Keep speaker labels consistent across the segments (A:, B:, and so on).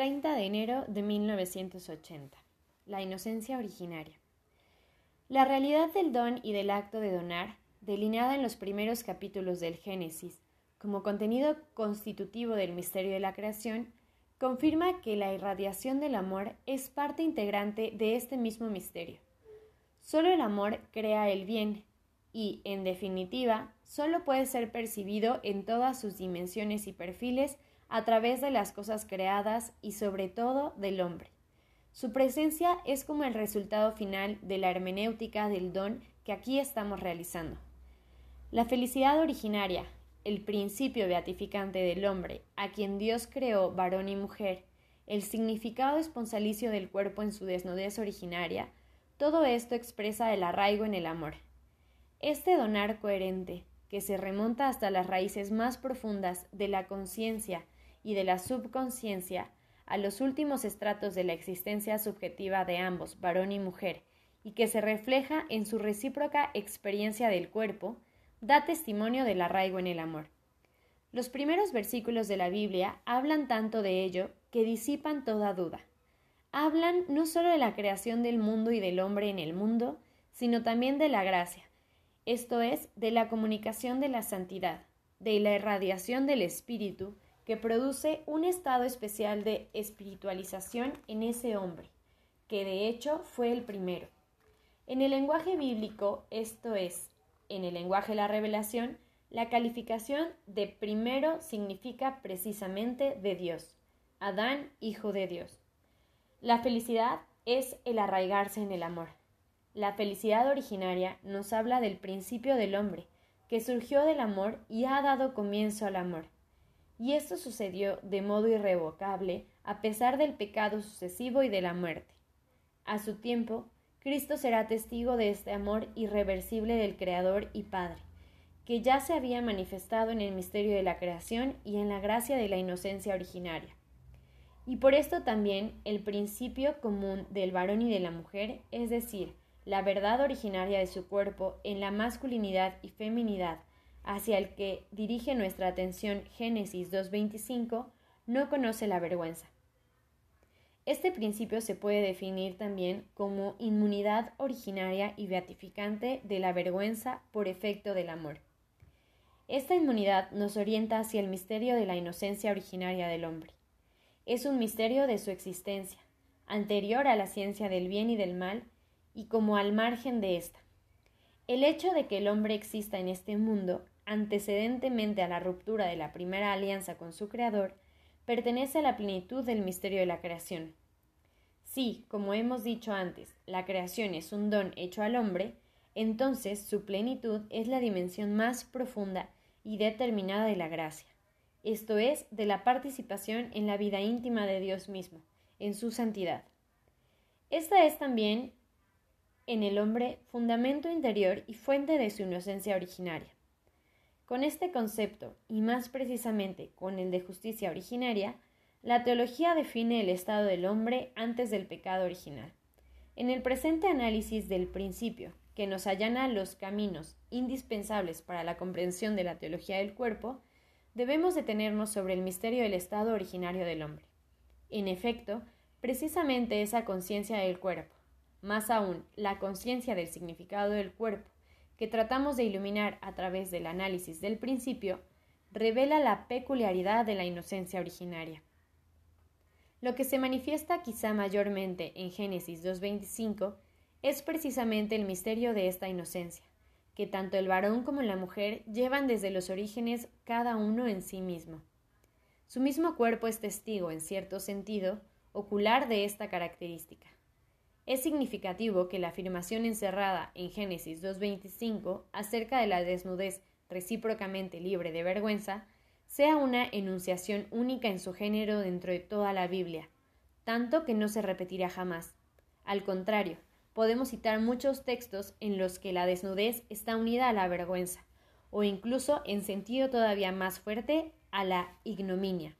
A: 30 de enero de 1980. La inocencia originaria. La realidad del don y del acto de donar, delineada en los primeros capítulos del Génesis, como contenido constitutivo del misterio de la creación, confirma que la irradiación del amor es parte integrante de este mismo misterio. Solo el amor crea el bien y, en definitiva, solo puede ser percibido en todas sus dimensiones y perfiles a través de las cosas creadas y sobre todo del hombre. Su presencia es como el resultado final de la hermenéutica del don que aquí estamos realizando. La felicidad originaria, el principio beatificante del hombre, a quien Dios creó varón y mujer, el significado esponsalicio del cuerpo en su desnudez originaria, todo esto expresa el arraigo en el amor. Este donar coherente, que se remonta hasta las raíces más profundas de la conciencia y de la subconsciencia a los últimos estratos de la existencia subjetiva de ambos, varón y mujer, y que se refleja en su recíproca experiencia del cuerpo, da testimonio del arraigo en el amor. Los primeros versículos de la Biblia hablan tanto de ello que disipan toda duda. Hablan no solo de la creación del mundo y del hombre en el mundo, sino también de la gracia, esto es, de la comunicación de la santidad, de la irradiación del Espíritu, que produce un estado especial de espiritualización en ese hombre, que de hecho fue el primero. En el lenguaje bíblico, esto es, en el lenguaje de la revelación, la calificación de primero significa precisamente de Dios, Adán, hijo de Dios. La felicidad es el arraigarse en el amor. La felicidad originaria nos habla del principio del hombre, que surgió del amor y ha dado comienzo al amor y esto sucedió de modo irrevocable a pesar del pecado sucesivo y de la muerte. A su tiempo, Cristo será testigo de este amor irreversible del Creador y Padre, que ya se había manifestado en el misterio de la creación y en la gracia de la inocencia originaria. Y por esto también el principio común del varón y de la mujer, es decir, la verdad originaria de su cuerpo en la masculinidad y feminidad, hacia el que dirige nuestra atención Génesis 2.25, no conoce la vergüenza. Este principio se puede definir también como inmunidad originaria y beatificante de la vergüenza por efecto del amor. Esta inmunidad nos orienta hacia el misterio de la inocencia originaria del hombre. Es un misterio de su existencia, anterior a la ciencia del bien y del mal, y como al margen de ésta. El hecho de que el hombre exista en este mundo antecedentemente a la ruptura de la primera alianza con su Creador, pertenece a la plenitud del misterio de la creación. Si, como hemos dicho antes, la creación es un don hecho al hombre, entonces su plenitud es la dimensión más profunda y determinada de la gracia, esto es, de la participación en la vida íntima de Dios mismo, en su santidad. Esta es también en el hombre fundamento interior y fuente de su inocencia originaria. Con este concepto, y más precisamente con el de justicia originaria, la teología define el estado del hombre antes del pecado original. En el presente análisis del principio, que nos allana los caminos indispensables para la comprensión de la teología del cuerpo, debemos detenernos sobre el misterio del estado originario del hombre. En efecto, precisamente esa conciencia del cuerpo, más aún la conciencia del significado del cuerpo, que tratamos de iluminar a través del análisis del principio, revela la peculiaridad de la inocencia originaria. Lo que se manifiesta quizá mayormente en Génesis 2.25 es precisamente el misterio de esta inocencia, que tanto el varón como la mujer llevan desde los orígenes cada uno en sí mismo. Su mismo cuerpo es testigo, en cierto sentido, ocular de esta característica. Es significativo que la afirmación encerrada en Génesis 2.25 acerca de la desnudez recíprocamente libre de vergüenza sea una enunciación única en su género dentro de toda la Biblia, tanto que no se repetirá jamás. Al contrario, podemos citar muchos textos en los que la desnudez está unida a la vergüenza, o incluso en sentido todavía más fuerte a la ignominia.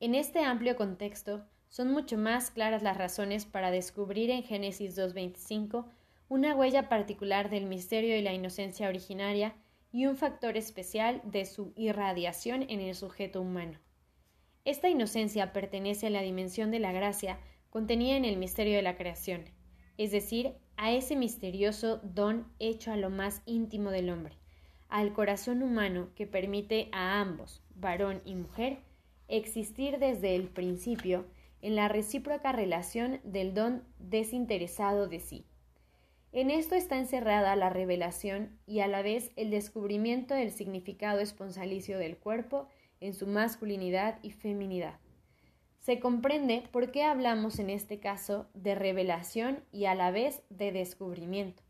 A: En este amplio contexto, son mucho más claras las razones para descubrir en Génesis 2.25 una huella particular del misterio y la inocencia originaria y un factor especial de su irradiación en el sujeto humano. Esta inocencia pertenece a la dimensión de la gracia contenida en el misterio de la creación, es decir, a ese misterioso don hecho a lo más íntimo del hombre, al corazón humano que permite a ambos, varón y mujer, existir desde el principio en la recíproca relación del don desinteresado de sí. En esto está encerrada la revelación y a la vez el descubrimiento del significado esponsalicio del cuerpo en su masculinidad y feminidad. Se comprende por qué hablamos en este caso de revelación y a la vez de descubrimiento.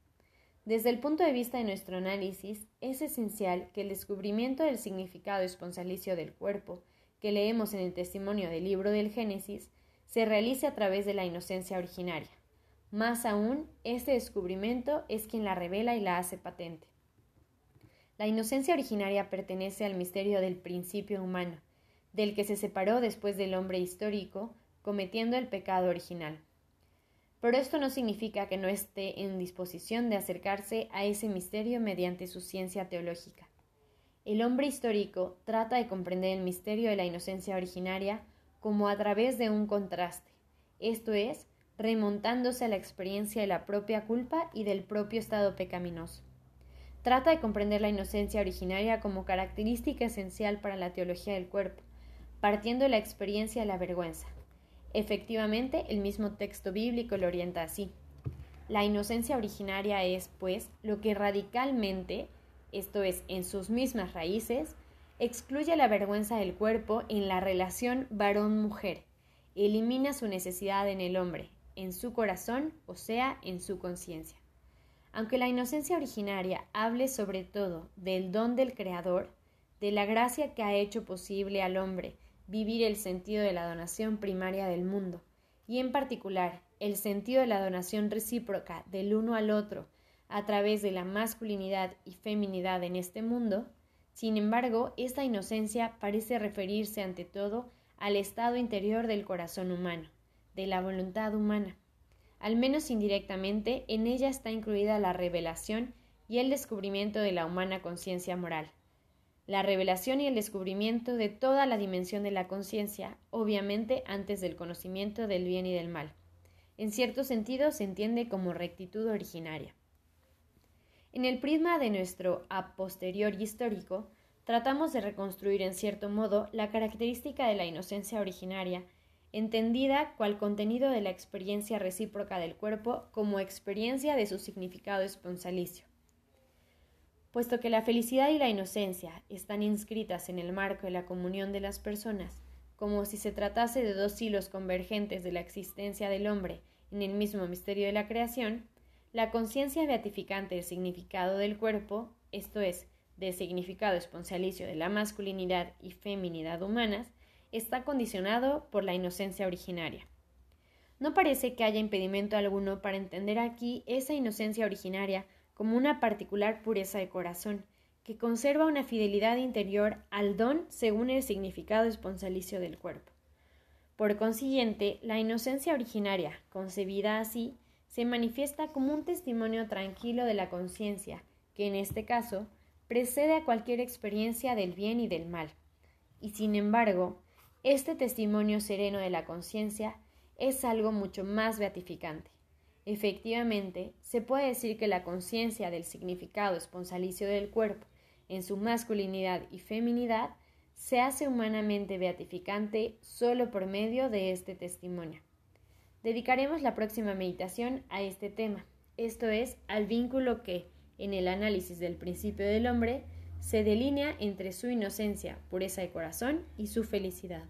A: Desde el punto de vista de nuestro análisis, es esencial que el descubrimiento del significado esponsalicio del cuerpo, que leemos en el testimonio del libro del Génesis, se realice a través de la inocencia originaria. Más aún, este descubrimiento es quien la revela y la hace patente. La inocencia originaria pertenece al misterio del principio humano, del que se separó después del hombre histórico, cometiendo el pecado original. Pero esto no significa que no esté en disposición de acercarse a ese misterio mediante su ciencia teológica. El hombre histórico trata de comprender el misterio de la inocencia originaria como a través de un contraste, esto es, remontándose a la experiencia de la propia culpa y del propio estado pecaminoso. Trata de comprender la inocencia originaria como característica esencial para la teología del cuerpo, partiendo de la experiencia de la vergüenza. Efectivamente, el mismo texto bíblico lo orienta así. La inocencia originaria es, pues, lo que radicalmente, esto es, en sus mismas raíces, excluye la vergüenza del cuerpo en la relación varón-mujer, elimina su necesidad en el hombre, en su corazón, o sea, en su conciencia. Aunque la inocencia originaria hable sobre todo del don del Creador, de la gracia que ha hecho posible al hombre vivir el sentido de la donación primaria del mundo, y en particular el sentido de la donación recíproca del uno al otro a través de la masculinidad y feminidad en este mundo, sin embargo, esta inocencia parece referirse ante todo al estado interior del corazón humano, de la voluntad humana. Al menos indirectamente, en ella está incluida la revelación y el descubrimiento de la humana conciencia moral. La revelación y el descubrimiento de toda la dimensión de la conciencia, obviamente antes del conocimiento del bien y del mal. En cierto sentido se entiende como rectitud originaria. En el prisma de nuestro a posterior histórico, tratamos de reconstruir en cierto modo la característica de la inocencia originaria entendida cual contenido de la experiencia recíproca del cuerpo como experiencia de su significado esponsalicio. Puesto que la felicidad y la inocencia están inscritas en el marco de la comunión de las personas, como si se tratase de dos hilos convergentes de la existencia del hombre en el mismo misterio de la creación, la conciencia beatificante del significado del cuerpo, esto es, del significado esponsalicio de la masculinidad y feminidad humanas, está condicionado por la inocencia originaria. No parece que haya impedimento alguno para entender aquí esa inocencia originaria como una particular pureza de corazón, que conserva una fidelidad interior al don según el significado esponsalicio del cuerpo. Por consiguiente, la inocencia originaria, concebida así, se manifiesta como un testimonio tranquilo de la conciencia, que en este caso precede a cualquier experiencia del bien y del mal. Y sin embargo, este testimonio sereno de la conciencia es algo mucho más beatificante. Efectivamente, se puede decir que la conciencia del significado esponsalicio del cuerpo en su masculinidad y feminidad se hace humanamente beatificante solo por medio de este testimonio. Dedicaremos la próxima meditación a este tema, esto es, al vínculo que, en el análisis del principio del hombre, se delinea entre su inocencia, pureza de corazón y su felicidad.